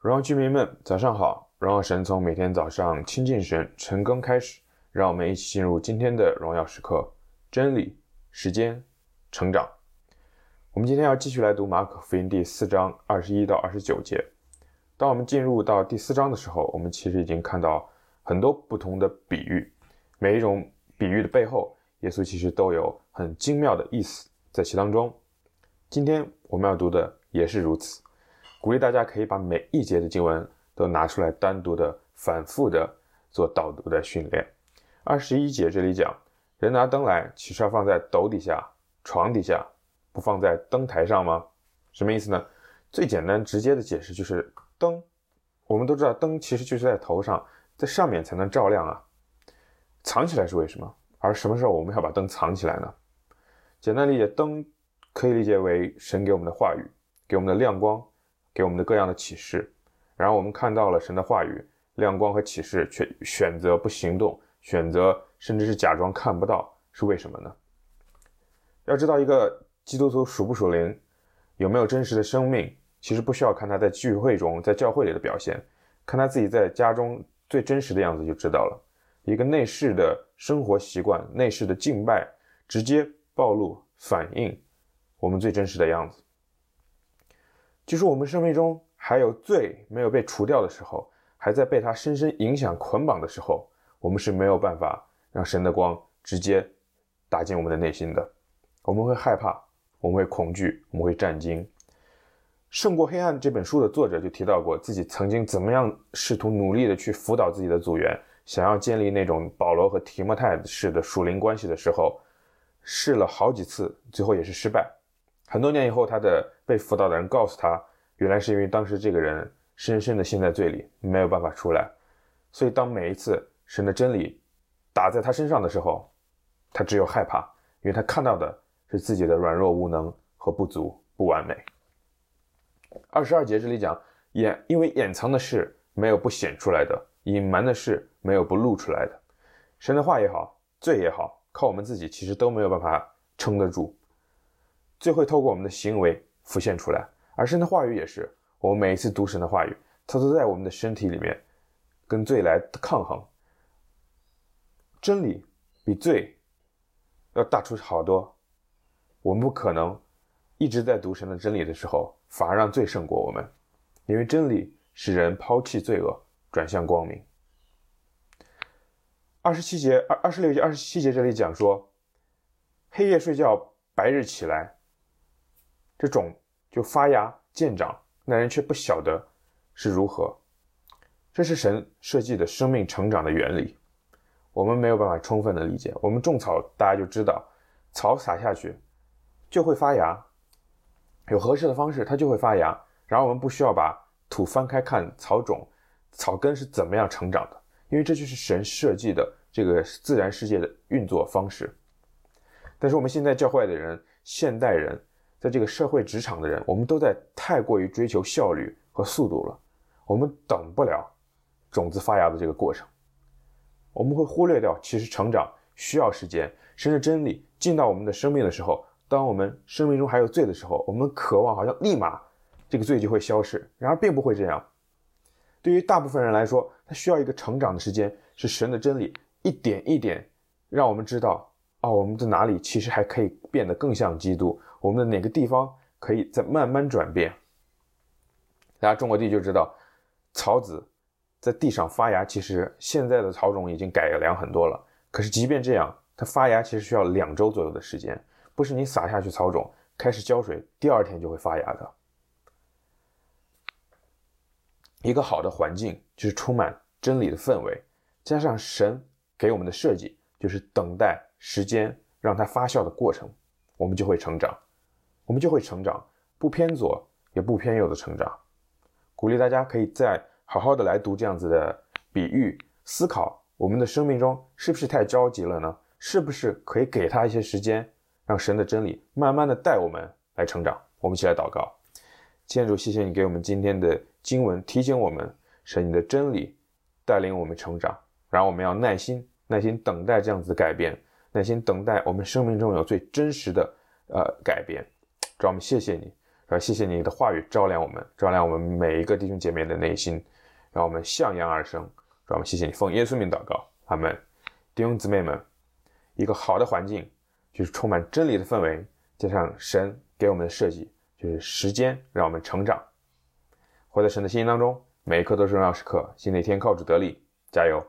荣耀居民们，早上好！荣耀神从每天早上亲近神、晨更开始，让我们一起进入今天的荣耀时刻——真理、时间、成长。我们今天要继续来读马可福音第四章二十一到二十九节。当我们进入到第四章的时候，我们其实已经看到很多不同的比喻，每一种比喻的背后，耶稣其实都有很精妙的意思在其当中。今天我们要读的也是如此。鼓励大家可以把每一节的经文都拿出来，单独的、反复的做导读的训练。二十一节这里讲，人拿灯来，岂是要放在斗底下、床底下，不放在灯台上吗？什么意思呢？最简单直接的解释就是，灯，我们都知道，灯其实就是在头上，在上面才能照亮啊。藏起来是为什么？而什么时候我们要把灯藏起来呢？简单理解，灯可以理解为神给我们的话语，给我们的亮光。给我们的各样的启示，然后我们看到了神的话语、亮光和启示，却选择不行动，选择甚至是假装看不到，是为什么呢？要知道，一个基督徒属不属灵，有没有真实的生命，其实不需要看他在聚会中、在教会里的表现，看他自己在家中最真实的样子就知道了。一个内室的生活习惯、内室的敬拜，直接暴露、反映我们最真实的样子。就是我们生命中还有罪没有被除掉的时候，还在被它深深影响捆绑的时候，我们是没有办法让神的光直接打进我们的内心的。我们会害怕，我们会恐惧，我们会战惊。《胜过黑暗》这本书的作者就提到过自己曾经怎么样试图努力的去辅导自己的组员，想要建立那种保罗和提摩太式的属灵关系的时候，试了好几次，最后也是失败。很多年以后，他的被辅导的人告诉他，原来是因为当时这个人深深的陷在罪里，没有办法出来。所以，当每一次神的真理打在他身上的时候，他只有害怕，因为他看到的是自己的软弱无能和不足、不完美。二十二节这里讲，掩，因为掩藏的事没有不显出来的，隐瞒的事没有不露出来的。神的话也好，罪也好，靠我们自己其实都没有办法撑得住。最会透过我们的行为浮现出来，而神的话语也是。我们每一次读神的话语，它都在我们的身体里面跟罪来抗衡。真理比罪要大出好多。我们不可能一直在读神的真理的时候，反而让罪胜过我们，因为真理使人抛弃罪恶，转向光明。二十七节、二二十六节、二十七节这里讲说，黑夜睡觉，白日起来。这种就发芽渐长，那人却不晓得是如何。这是神设计的生命成长的原理，我们没有办法充分的理解。我们种草，大家就知道，草撒下去就会发芽，有合适的方式，它就会发芽。然后我们不需要把土翻开看草种、草根是怎么样成长的，因为这就是神设计的这个自然世界的运作方式。但是我们现在教会的人，现代人。在这个社会职场的人，我们都在太过于追求效率和速度了，我们等不了种子发芽的这个过程，我们会忽略掉其实成长需要时间。神的真理进到我们的生命的时候，当我们生命中还有罪的时候，我们渴望好像立马这个罪就会消失，然而并不会这样。对于大部分人来说，他需要一个成长的时间，是神的真理一点一点让我们知道。哦，我们在哪里其实还可以变得更像基督？我们的哪个地方可以再慢慢转变？大家种过地就知道，草籽在地上发芽，其实现在的草种已经改良很多了。可是即便这样，它发芽其实需要两周左右的时间，不是你撒下去草种，开始浇水，第二天就会发芽的。一个好的环境就是充满真理的氛围，加上神给我们的设计，就是等待。时间让它发酵的过程，我们就会成长，我们就会成长，不偏左也不偏右的成长。鼓励大家可以再好好的来读这样子的比喻，思考我们的生命中是不是太着急了呢？是不是可以给他一些时间，让神的真理慢慢的带我们来成长？我们一起来祷告，天主，谢谢你给我们今天的经文，提醒我们神你的真理带领我们成长，然后我们要耐心耐心等待这样子的改变。耐心等待我们生命中有最真实的呃改变，主，我们谢谢你，然后谢谢你的话语照亮我们，照亮我们每一个弟兄姐妹的内心，让我们向阳而生。让我们谢谢你，奉耶稣名祷告，阿门。弟兄姊妹们，一个好的环境就是充满真理的氛围，加上神给我们的设计，就是时间让我们成长。活在神的心意当中，每一刻都是荣耀时刻。新的一天靠主得力，加油！